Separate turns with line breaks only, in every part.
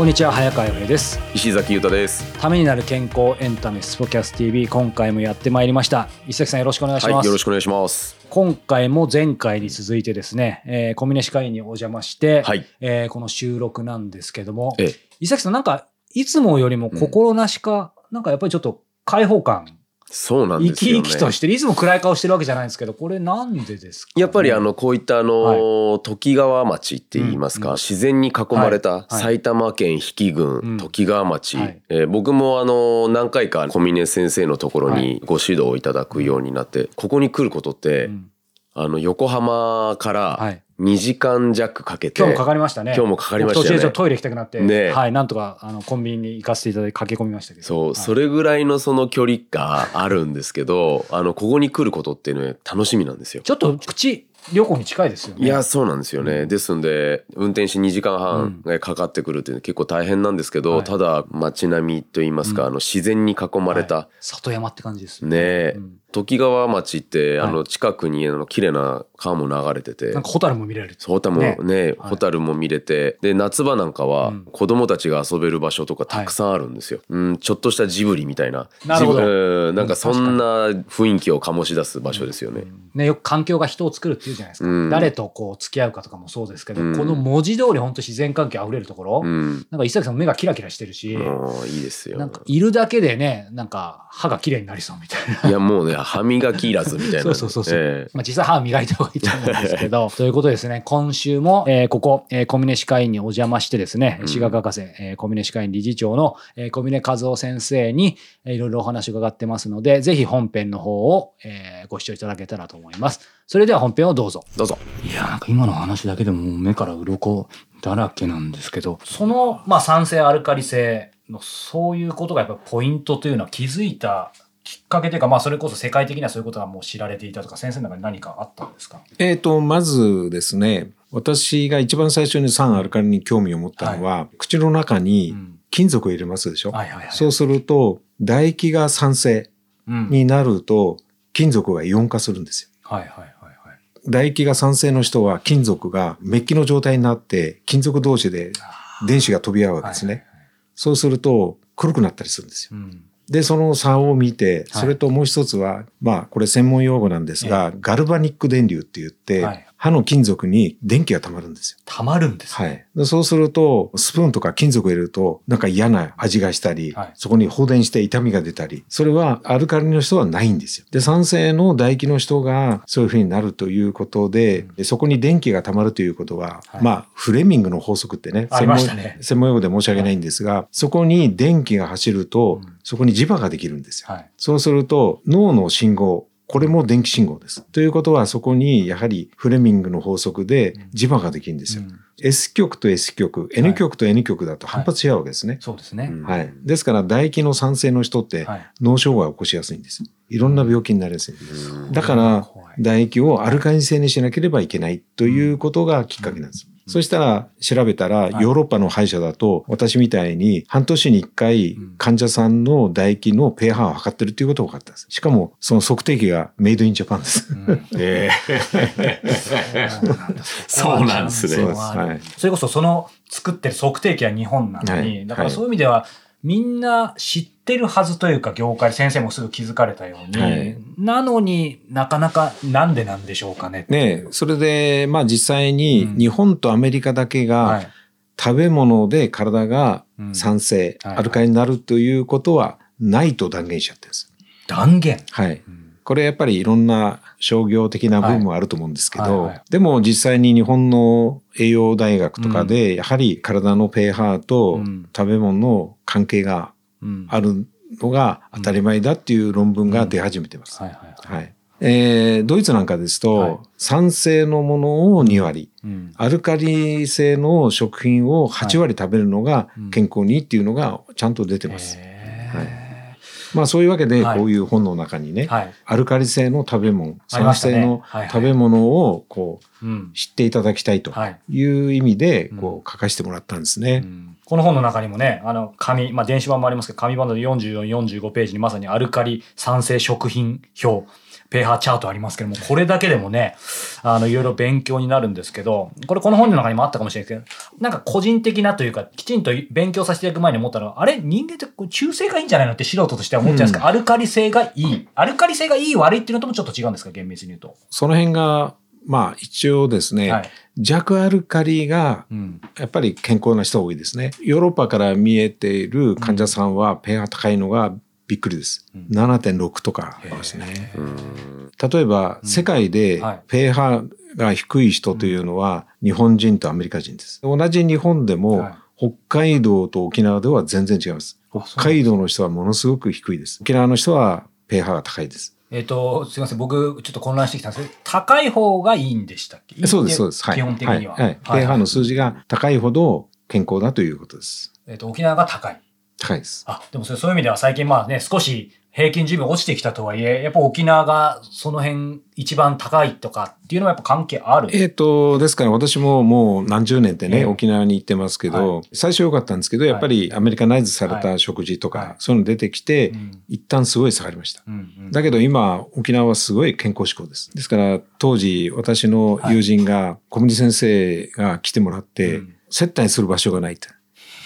こんにちは早川洋平です
石崎裕太です。
ためになる健康エンタメスポキャス TV 今回もやってまいりました石崎さんよろしくお願いします、
はい、よろしくお願いします。
今回も前回に続いてですね、えー、小峰歯科医にお邪魔して、
はい。
えーこの収録なんですけども
ええ、
石崎さんなんかいつもよりも心なしか、なんかやっぱりちょっと開放感
そうなん
生き
ですよね。
生きとしてる。いつも暗い顔してるわけじゃないんですけどこれなんでですか？ね、
やっぱりあの、こういったあの、時川町って言いますか、
うん。うん
自然に囲まれた
はい。
埼玉県比企
うん。
郡時川町、
はい。
えー僕もあの、何回か小峰先生のところ
はい。
にご指導をいただくようになって、ここに来ることって、
うん。
あの、横浜か
は
ら
い
2時間弱かけて、
今日もかかりましたね。
今日もかかりましたよね。
僕途中でトイレ行きたくなって、
ね。
はいなんとかあのコンビニに行かせていただいて駆け込みましたけど。
そう、
はい。
それぐらいのその距離があるんですけど、あの、ここに来ることっていうのは楽しみなんですよ。
ちょっと口旅行に近いですよね。
いや、そうなんですよね。ですんで、運転して2時間半がかかってくるっていうのは結構大変なんですけど、
はい。
ただ街並みといいますか、
うん。
あの自然に囲まれた、
はい。里山って感じですよ
ね。え。
うん。
時川町って、
はい。
あの近くにあの綺麗な川も流れてて。
なんか、ホタルも見れる。
そう。ホタルも
ね。
ね、
はい。
ホタルも見れて、で、夏場なんかは
うん。
子供たちが遊べる場所とかたくさんあるんですよ。うん、ちょっとしたジブリみたいな。
なるほど。
なんかそんな雰囲気を醸し出す場所ですよね。
ね、よく環境が人を作るっていうじゃないですか。
うん
誰とこう付き合うかとかもそうですけど、
うん
この文字通り本当自然環境あふれるところ、
うん。
なんか石崎さんも目がキラキラしてるし、
いいですよ。
なんかいるだけでね、なんか歯が綺麗になりそうみたいな。
いやもうね歯磨きいらずみたいな。
そうそうそうそう
ええ
まあ、実際歯磨いた方がいいと思うんですけど、ということでですね、今週も、えーここ、えー小峰歯科医院にお邪魔してですね、
うん
歯学博士、えー小峰歯科医院理事長の、えー小峰和夫先生に、えーいろいろお話を伺ってますので、ぜひ本編の方を、えーご視聴いただけたらと思います。それでは本編をどうぞ。
どうぞ。
いや、なんか今の話だけでも目から鱗だらけなんですけど、その、まあ、酸性アルカリ性のそういうことがやっぱポイントというのは気づいたきっかけというか、まあ、それこそ世界的にはそういうことがもう知られていたとか、先生の中に何かあったんですか？
えー、とまずですね私が一番最初に酸アルカリに興味を持ったのは、口の中に
うん
金属を入れますでしょ、
はいはいはい。
そうすると唾液が酸性
うん
になると金属がイオン化するんですよ。
はいはいはいはい。
唾液が酸性の人は金属がメッキの状態になって金属同士で電子が飛び合うわけですね。
はい
そうすると黒くなったりするんですよ。
うん。
で、その差を見て、
はい。
それともう一つは、まあ、これ専門用語なんですが、ガルバニック電流って言って、
はい
歯の金属に電気が溜まるんですよ。
たまるんです、
はい。でそうすると、スプーンとか金属を入れると、なんか嫌な味がしたり、
はい
そこに放電して痛みが出たり、それはアルカリの人はないんですよ。で、酸性の唾液の人がそういうふうになるということで、でそこに電気が溜まるということは、
はい
まあ、フレミングの法則ってね、
ありましたね
専門用語で申し訳ないんですが、そこに電気が走ると、
うん
そこに磁場ができるんですよ。
はい。
そうすると脳の信号、これも電気信号です。ということはそこにやはりフレミングの法則で磁場ができるんですよ。
うん
S 極と S 極、N 極と N 極だと反発し合うわけですね。
そうですね。
うん
はい。ですから唾液の酸性の人って
はい。
脳障害を起こしやすいんです。いろんな病気になりやすいんです。
うん
だから唾液をアルカリ性にしなければいけないということがきっかけなんです。そしたら調べたら
はい。
ヨーロッパの歯医者だと私みたいに半年に1回
うん。
患者さんの唾液の pH を測ってるっていうことが分かったんです。しかもその測定器がメイドインジャパンです。
そうなんですね。
そうです。はい。
それこそその作ってる測定器は日本なのに、
はい。
だからそういう意味では、みんな知ってるはずというか業界先生もすぐ気づかれたように、
はい。
なのになかなかなんでなんでしょうかね
ねそれでまあ実際に
うん。
日本とアメリカだけが
はい。
食べ物で体が
うん。
酸性、
はい。
アルカリになるということはないと断言しちゃってるんです。
断言、
はい。
うん
これやっぱりいろんな商業的な部分もあると思うんですけど、
はいはい。はい
でも実際に日本の栄養大学とかで、やはり体の pH と
うん
食べ物の関係が
うん。
あるのが当たり前だっていう論文が出始めてます。
はいはいはい。
はい。えードイツなんかですと、
はい。
酸性のものを2割、
うん。
アルカリ性の食品を8割食べるのが
うん。
健康にいいっていうのがちゃんと出てます。
へー。
はいまあそういうわけで
はい
こういう本の中にね、
はい。
アルカリ性の食べ物酸性の食べ物をこう
うん。
知っていただきたいと
はい。
いう意味で
うん
こう書かせてもらったんですね。
この本の中にもね、あの、紙、まあ、電子版もありますけど、紙版の44、45ページにまさにアルカリ酸性食品表、ペーハーチャートありますけども、これだけでもね、あの、いろいろ勉強になるんですけど、これこの本の中にもあったかもしれないですけど、なんか個人的なというか、きちんと勉強させていただく前に思ったのは、あれ？人間ってこう中性がいいんじゃないのって素人としては思っちゃうんですか、アルカリ性がいい？アルカリ性がいい悪いっていうのともちょっと違うんですか？厳密に言うと。
その辺がまあ一応ですね、
はい。
弱アルカリが
うん。
やっぱり健康な人が多いですね。ヨーロッパから見えている患者さんはペア高いのがびっくりです。
うん
7.6とかありますね。
うん
例えば、
うん
世界で
はい
ペーハが低い人というのは日本人とアメリカ人です。同じ日本でも、
はい
北海道と沖縄では全然違います。
あ
北海道の人はものすごく低いです。沖縄の人はペーハが高いです。
えっ、と、すいません。僕、ちょっと混乱してきたんですけど、高い方がいいんでしたっけ？
そうです、そうです。はい。
基本的には。
はい。はい、ペーハの数字が高いほど健康だということです。
えっ、と、沖縄が高い。
高いです。
あ、でもそれそういう意味では最近まあね、少し平均寿命落ちてきたとはいえ、やっぱ沖縄がその辺一番高いとかっていうのはやっぱ関係ある？
えっ、と、ですから私ももう何十年ってね、
ええ
沖縄に行ってますけど、
は
最初良かったんですけど、やっぱりアメリカナイズされた食事とか、
はい
そういうの出てきて、
うん
一旦すごい下がりました。
うんうん
だけど今、沖縄はすごい健康志向です。ですから、当時、私の友人が、小森先生が来てもらって、
うん
接待する場所がないって。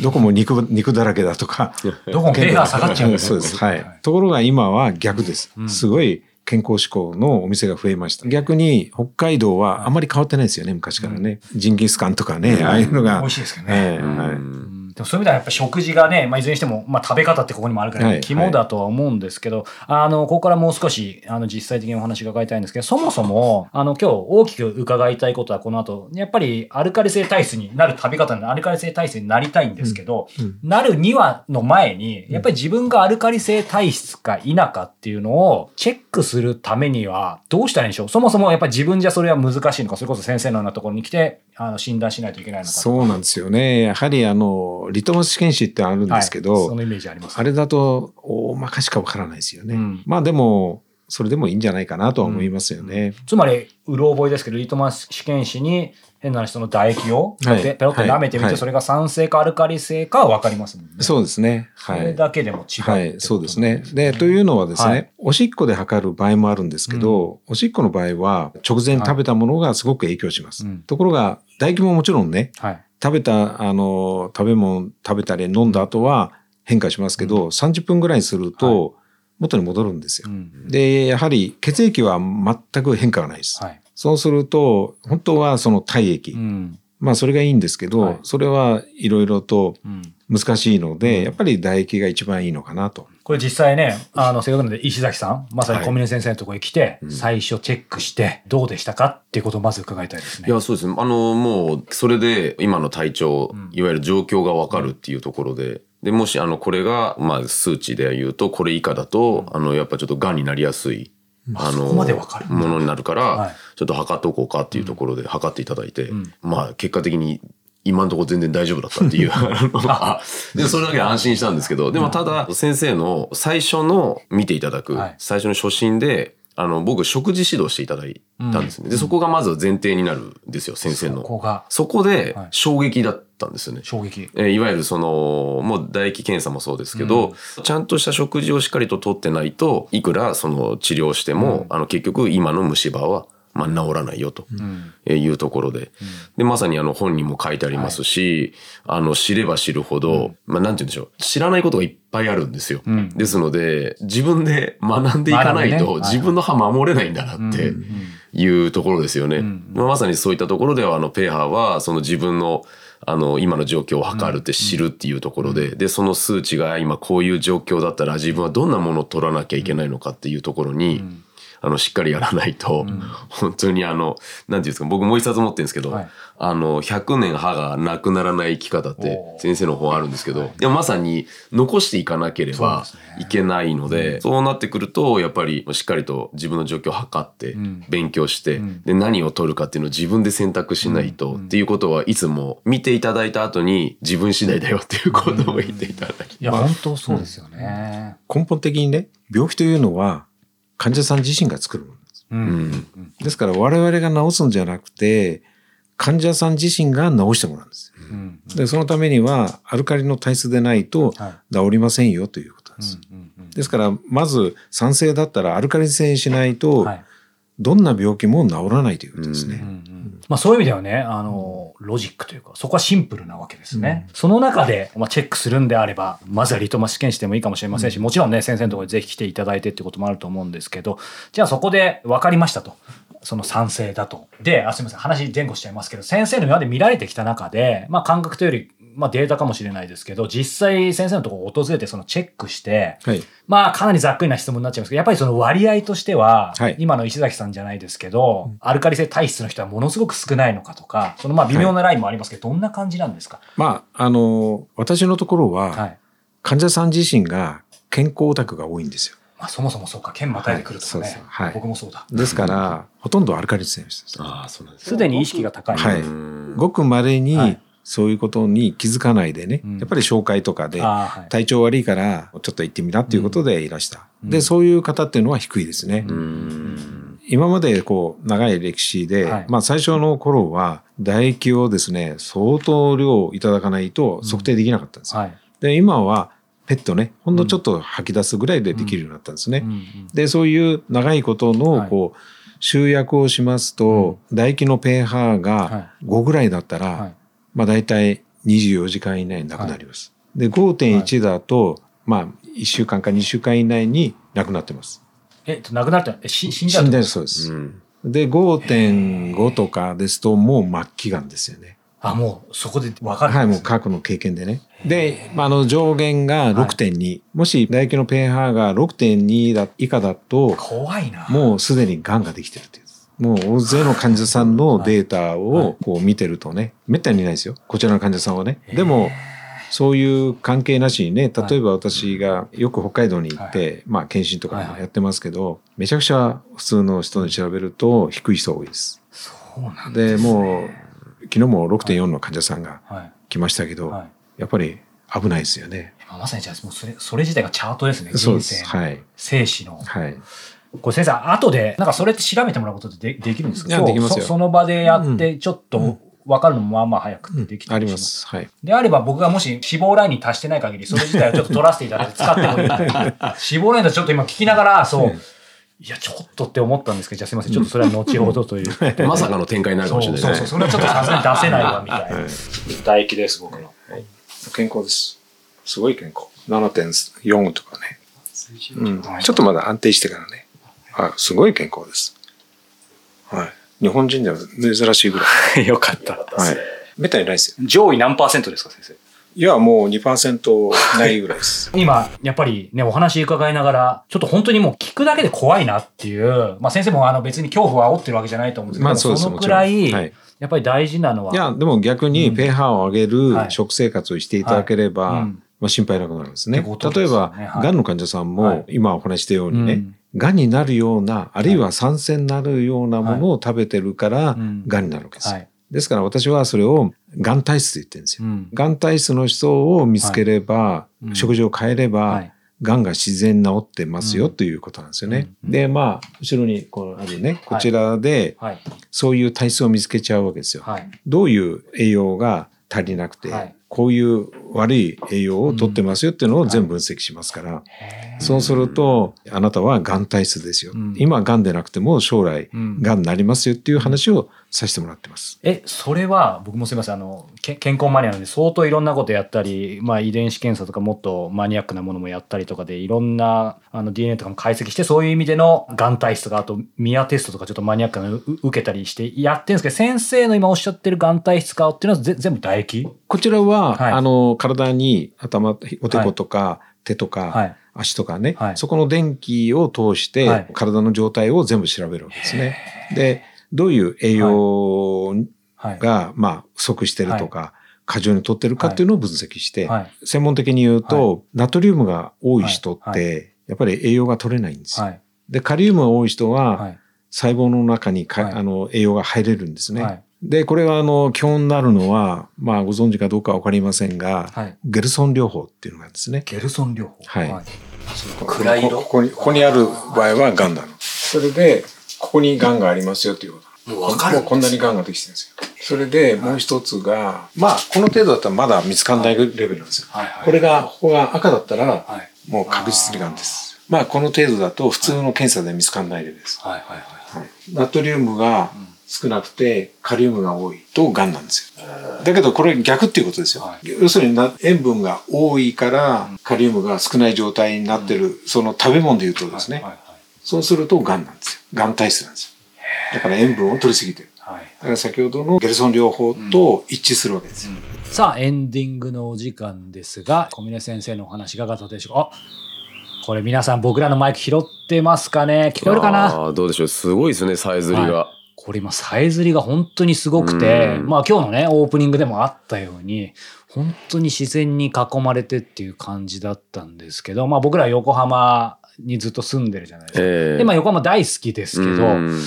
どこも肉、肉だらけだとか。
どこもペーハー下がっちゃうんです
そうです。はい。ところが今は逆です
う。ん
すごい健康志向のお店が増えました。逆に北海道はあまり変わってないですよね、昔からね。ジンギスカンとかね、ああいうのが
美味。しいですけどね。
ええ
うん
はい
うんでもそういう意味ではやっぱ食事がね、まあ、いずれにしても、まあ、食べ方ってここにもあるから、
はい
肝だとは思うんですけど、あの、ここからもう少し、あの、実際的にお話が伺いたいんですけど、そもそも、あの、今日大きく伺いたいことはこの後、やっぱりアルカリ性体質になる食べ方のアルカリ性体質になりたいんですけど、
うん
なるにはの前に、やっぱり自分がアルカリ性体質か否かっていうのをチェックするためにはどうしたらいいんでしょう？そもそもやっぱり自分じゃそれは難しいのか、それこそ先生のようなところに来て、あの、診断しないといけないのか。
そうなんですよね。やはりあの、リトマス試験紙ってあるんですけ
はい
ど、
そのイメージあります。
あれだと大まかしかわからないですよね。
うん
まあでも、それでもいいんじゃないかなとは思いますよね。
つまり、うろ覚えですけど、リトマス試験紙に変な話、その唾液を
はい
ペペロッと舐めてみて、
はい
それが酸性かアルカリ性かは分かりますもんね。
そうですね。
そ
はい。
れだけでも違うってこと
はい、そうですね。で、というのはですね、
はい
おしっこで測る場合もあるんですけど、おしっこの場合は直前に食べたものがすごく影響します。
うん
ところが、唾液ももちろんね、
はい。
食べた、あの、食べ物食べたり飲んだ後は変化しますけど、30分ぐらいすると元に戻るんですよ。
うん
で、やはり血液は全く変化がないです。
はい。
そうすると、本当はその体液、
うん。
まあそれがいいんですけど、
はい
それはいろいろと
うん
難しいので、
うん。
やっぱり唾液が一番いいのかなと。
これ実際ね、あの、せっかくなので石崎さん、まさに
はい。
小峰先生のところに来て、
うん。
最初チェックして、どうでしたかっていうことをまず伺いたいですね。
いや、そうです。ね。あの、もう、それで、今の体調
うん、
いわゆる状況がわかるっていうところで、で、もし、あの、これが、まあ、数値で言うと、これ以下だと、あの、やっぱちょっと癌になりやすい、
あそこまでわかる。
ものになるから、
はい。
ちょっと測っておこうかっていうところで測っていただいて、
うん。
まあ、結果的に、今のところ全然大丈夫だったっていう。あで、それだけで安心したんですけど、でもただ、先生の最初の見ていただく、
はい
最初の初診で、あの、僕、食事指導していただいたんですね。で、そこがまず前提になるんですよ、先生の。
ここが
そこで
はい
衝撃だったんですよね。
衝撃。
えーいわゆるその、もう唾液検査もそうですけど、ちゃんとした食事をしっかりと取ってないと、いくらその治療しても、あの結局今の虫歯は、まあ、治らないよというところで。で、まさにあの本にも書いてありますし、あの知れば知るほど、まあなんて言うんでしょう。知らないことがいっぱいあるんですよ。
うん。
ですので、自分で学んでいかないと、自分の歯守れないんだなって
うん。
いうところですよね。
ん。
まあまさにそういったところでは、あの、ペーハーは、その自分の、あの、今の状況を測るって知るっていうところで、で、その数値が今こういう状況だったら自分はどんなものを取らなきゃいけないのかっていうところに、あの、しっかりやらないと、本当にあの、なんていうんですか、僕もう一冊持ってるんですけど、
はい。
あの、100年歯がなくならない生き方って先生の本あるんですけど、い。やまさに残していかなければいけないので、そうなってくると、やっぱりしっかりと自分の状況を測って
ん、
勉強して、
ん。
で、何を取るかっていうのを自分で選択しないと、っていうことはいつも見ていただいた後に自分次第だよっていうことを言っていただき
いや、本当そうですよね。
根本的にね、病気というのは患者さん自身が作るものです。
う。
うんん。
ですから我々が治すんじゃなくて、患者さん自身が治してもらうんです。
うん。
で、そのためにはアルカリの体質でないと
はい
治りませんよということです。ですから、まず酸性だったらアルカリ性にしないと、
はい。
どんな病気も治らないということですね。
うんうんまあそういう意味ではね、あの、ロジックというか、そこはシンプルなわけですね。その中で、まあ、チェックするんであれば、まずはリトマス試験してもいいかもしれませんし、もちろんね、先生のところにぜひ来ていただいてってこともあると思うんですけど、じゃあそこで分かりましたと。その賛成だと。で、あ、すみません、話前後しちゃいますけど、先生の今まで見られてきた中で、まあ感覚というより、まあデータかもしれないですけど、実際先生のところを訪れてそのチェックして、
はい。
まあ、かなりざっくりな質問になっちゃいますけど、やっぱりその割合としては、
はい
今の石崎さんじゃないですけど、アルカリ性体質の人はものすごく少ないのかとか、そのまあ微妙なラインもありますけど、どんな感じなんですか？
まあ、あの、私のところは、
はい。
患者さん自身が健康オタクが多いんですよ。
まあ、そもそもそうか、剣またいでくるとかね。
はいそうそうはい
僕もそうだ。
ですから、ほとんどアルカリ性の人です。
ああ、そうなんです
すでに意識が高い。
はい
うん
ごく稀
はい
にそういうことに気づかないでね、
うん
やっぱり紹介とかで、
はい
体調悪いからちょっと行ってみなっていうことでいらした。
うん
で、そういう方っていうのは低いですね。
うん
今までこう長い歴史で、
はい
まあ最初の頃は唾液をですね、相当量いただかないと測定できなかったんですよ。
はい。
で、今はペットね、ほんのちょっと吐き出すぐらいでできるようになったんですね。
うんうん
で、そういう長いこと
はい
のこう、集約をしますと、唾液の pH
は
が5ぐらいだったら、
はい。
まあ大体24時間以内になくなります。で、5.1だと、まあ1週間か2週間以内になくなってます。
えっと、亡くなるってえし死んじゃう
死んでるそうです。
うん
で、5.5とかですともう末期がんですよね。
あ、もうそこで分かるんですね
はい、もう過去の経験でね。で、まあ、あの上限が6.2、もし唾液の pH が6.2だ以下だと、
怖いな。
もうすでに癌ができてるっていう。もう大勢の患者さんのデータをこう見てるとね、めったにいないですよ。こちらの患者さんはね。でも、そういう関係なしにね、例えば私がよく北海道に行って、まあ検診とかもやってますけど、めちゃくちゃ普通の人に調べると低い人多いです。
そうなん
で、
ね。
もう、昨日も6.4の患者さんが
はい。
来ましたけど、
はい。
やっぱり危ないですよね。
まさにじゃあそれ、それ自体がチャートですね。
そうです。
人生の
はい。
生死の。
はい。
これ先生、後で、なんかそれって調べてもらうことってでできるんですか？
できますよ
そその場でやって、ちょっと分かるのもまあまあ早くできた
あ
りしま。
りますす。はい。
であれば僕がもし脂肪ラインに達してない限り、それ自体をちょっと取らせていただいて使ってもいいので脂肪ラインだとちょっと今聞きながら、そう、いや、ちょっとって思ったんですけど、じゃあすいません。ちょっとそれは後ほどという。
まさかの展開になるかもしれないですね。
そうそう。それはちょっとさすがに出せないわ、みたいな。唾液です、僕の。
健康です。すごい健康。7.4とかね。うん。ちょっとまだ安定してからね。はい。すごい健康です。はい。日本人では珍しいぐらい。
よかった。
はい。めったにないですよ。
上位何パーセントですか、先生？
いや、もう2%ないぐらいです。
今、やっぱりね、お話伺いながら、ちょっと本当にもう聞くだけで怖いなっていう、まあ先生もあの別に恐怖を煽ってるわけじゃないと思うんですけど、
まあそうです
のくらい、やっぱり大事なのは、
いや、でも逆に
うん
pH を上げ
はい
る食生活をしていただければ、
はいうん
まあ心配なくなるんですね。
す
例え
よねはい
ば、がんの患者さんも、
はい
今お話ししたようにね、
うん
がんになるような、あるいは酸性になるようなものを食べてるから
うん、
がんになるわけです。ですから私はそれをがん体質と言ってるんですよ。
うん。
がん体質の人を見つければ、
うん。
食事を変えれば、
はい。
がんが自然に治ってますよ、
うん。
ということなんですよね。
うん。
で、まあ、後ろにこうあるね、こちらで、
はい。
そういう体質を見つけちゃうわけですよ。
はい。
どういう栄養が足りなくて、
はい。
こういう悪い栄養を取ってますよっていうのを全部分析しますから、そうすると、あなたはがん体質ですよ。
うん。
今がんでなくても将来
うん。
がんになりますよっていう話をさせてもらってます。
え、それは、僕もすみません、あの、け健康マニアなので、相当いろんなことやったり、まあ遺伝子検査とかもっとマニアックなものもやったりとかで、いろんなあの DNA とかも解析して、そういう意味でのがん体質とか、あとミアテストとかちょっとマニアックなのう受けたりしてやってるんですけど、先生の今おっしゃってるがん体質かっていうのはぜ全部唾液？
こちらは、
はい。
あの、体に頭、おでことか、手とか、
はい。
足とかね、
はい。
そこの電気を通し
はい。
て体の状態を全部調べるわけですね。でどういう栄養
はい。
が、まあ、不足してるとか、過剰に取ってるかっていうのを分析して、
はい。
専門的に言うと、ナトリウムが多い人って、
はい
やっぱり栄養が取れないんですよ。
はい。
でカリウムが多い人は、
はい。
細胞の中にか、
はい
あの栄養が入れるんですね。
はい。
でこれはあの基本になるのは、まあ、ご存知かどうかわかりませんが、
はい。
ゲルソン療法っていうのがですね。
ゲルソン療法。
はい
暗い色？
ここにここにある場合はがんなの。それでここにがんがありますよっていうこと。
もう分かる
こんなにがんができてるんですよ。それでもう一つが、まあこの程度だったらまだ見つかんないレベルなんですよ。
はいはい
これがここが赤だったら
はい。
もう確実にがんです。まあこの程度だと普通の検査で見つかんないレベルです。
はいはいはい。
はいナトリウムが少なくてカリウムが多いとがんなんですよ。だけどこれ逆っていうことですよ。
はい
要するにな塩分が多いからカリウムが少ない状態になってる、その食べ物で言うとですね、
はいはい
そうするとがんなんですよ。がん体質なんですよ。だから塩分を取りすぎてる。
はい。
だから先ほどのゲルソン療法と一致するわけですよ。
さあ、エンディングのお時間ですが、小峰先生のお話いかがだったでしょうか？あこれ皆さん僕らのマイク拾ってますかね？聞こえるかな？
あーどうでしょう。すごいですね、さえずりが。
はこれ今、さえずりが本当にすごくて、
うん
まあ今日のね、オープニングでもあったように、本当に自然に囲まれてっていう感じだったんですけど、まあ僕ら横浜にずっと住んでるじゃないですか。
ええ。
で、まあ横浜大好きですけど、
うん。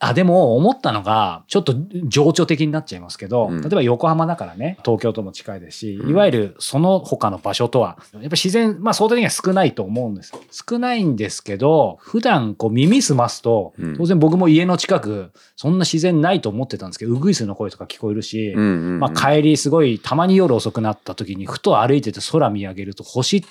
あ、でも思ったのが、ちょっと情緒的になっちゃいますけど、
うん。
例えば横浜だからね、東京とも近いですし、
うん。
いわゆるその他の場所とは、やっぱ自然、まあ相対的には少ないと思うんです。よ。少ないんですけど、普段こう耳すますと
うん、
当然僕も家の近く、そんな自然ないと思ってたんですけど、ウグイスの声とか聞こえるし、まあ帰りすごい、たまに夜遅くなった時に、ふと歩いてて空見上げると星って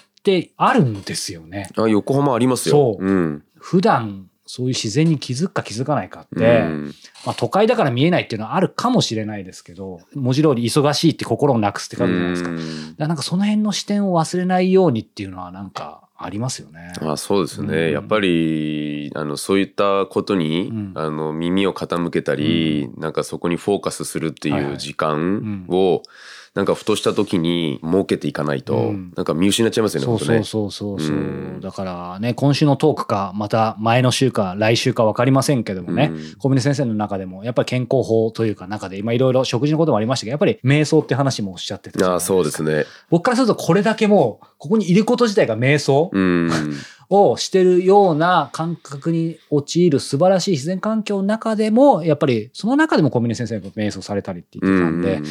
あるんですよね。
あ横浜ありますよ。
そう
うん。
普段、そういう自然に気づくか気づかないかって、
うん
まあ、都会だから見えないっていうのはあるかもしれないですけど文字通り忙しいって心をなくすって書くじゃないですか。
うん
らなんかその辺の視点を忘れないようにっていうのはなんかありますよね。
あそうですね、
うん
やっぱりあのそういったことに、
うん
あの耳を傾けたり、なんかそこにフォーカスするって
はいはいいう
時間を、なんかふとした時に設けていかないと、
うん。
なんか見失っちゃいますよね
そう
本当ね。
そうそうそう。そう、
うん。
だからね今週のトークかまた前の週か来週か分かりませんけどもね、
うん。
小峰先生の中でもやっぱり健康法というか中で今いろいろ食事のこともありましたけどやっぱり瞑想って話もおっしゃってた
あそうですね。
僕からするとこれだけもうここにいること自体が瞑想、
うん。
をしてるような感覚に陥る素晴らしい自然環境の中でも、やっぱりその中でも小峰先生が瞑想されたりって言ってたんで、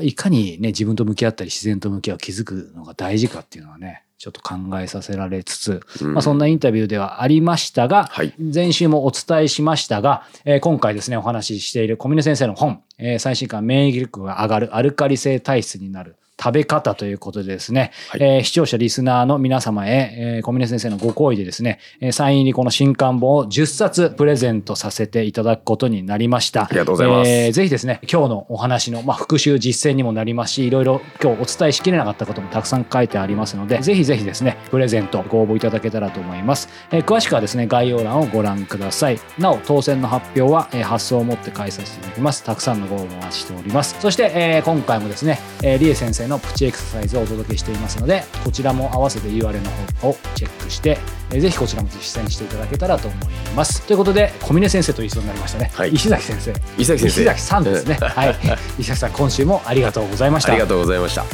いかにね、自分と向き合ったり自然と向き合う気づくのが大事かっていうのはね、ちょっと考えさせられつつ、
うん。
まあ、そんなインタビューではありましたが、
はい。
前週もお伝えしましたが、えー今回ですね、お話ししている小峰先生の本、えー最新刊免疫力が上がるアルカリ性体質になる食べ方ということでですね、
はい
えー視聴者リスナーの皆様へ、えー小峰先生のご好意でですね、えーサイン入りこの新刊本を10冊プレゼントさせていただくことになりました。
ありがとうございます
えーぜひですね、今日のお話の、まあ、復習実践にもなりますし、いろいろ今日お伝えしきれなかったこともたくさん書いてありますので、ぜひぜひですね、プレゼントご応募いただけたらと思います。えー詳しくはですね、概要欄をご覧ください。なお、当選の発表は、えー発送をもって返させていただきます。たくさんのご応募お待ちしております。そして、えー今回もですね、えー、リエ先生のプチエクササイズをお届けしていますので、こちらも合わせて URL の方をチェックして、えーぜひこちらも実践していただけたらと思います。ということで、小峰先生と一緒になりましたね。
はい
石崎先生。
伊崎先生
石崎さんですね。はい。石崎さん、今週もありがとうございました。
ありがとうございました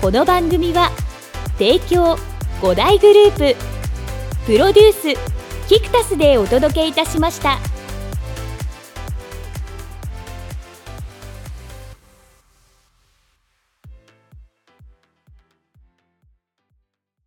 この番組は提供5大グループプロデュースキクタスでお届けいたしました。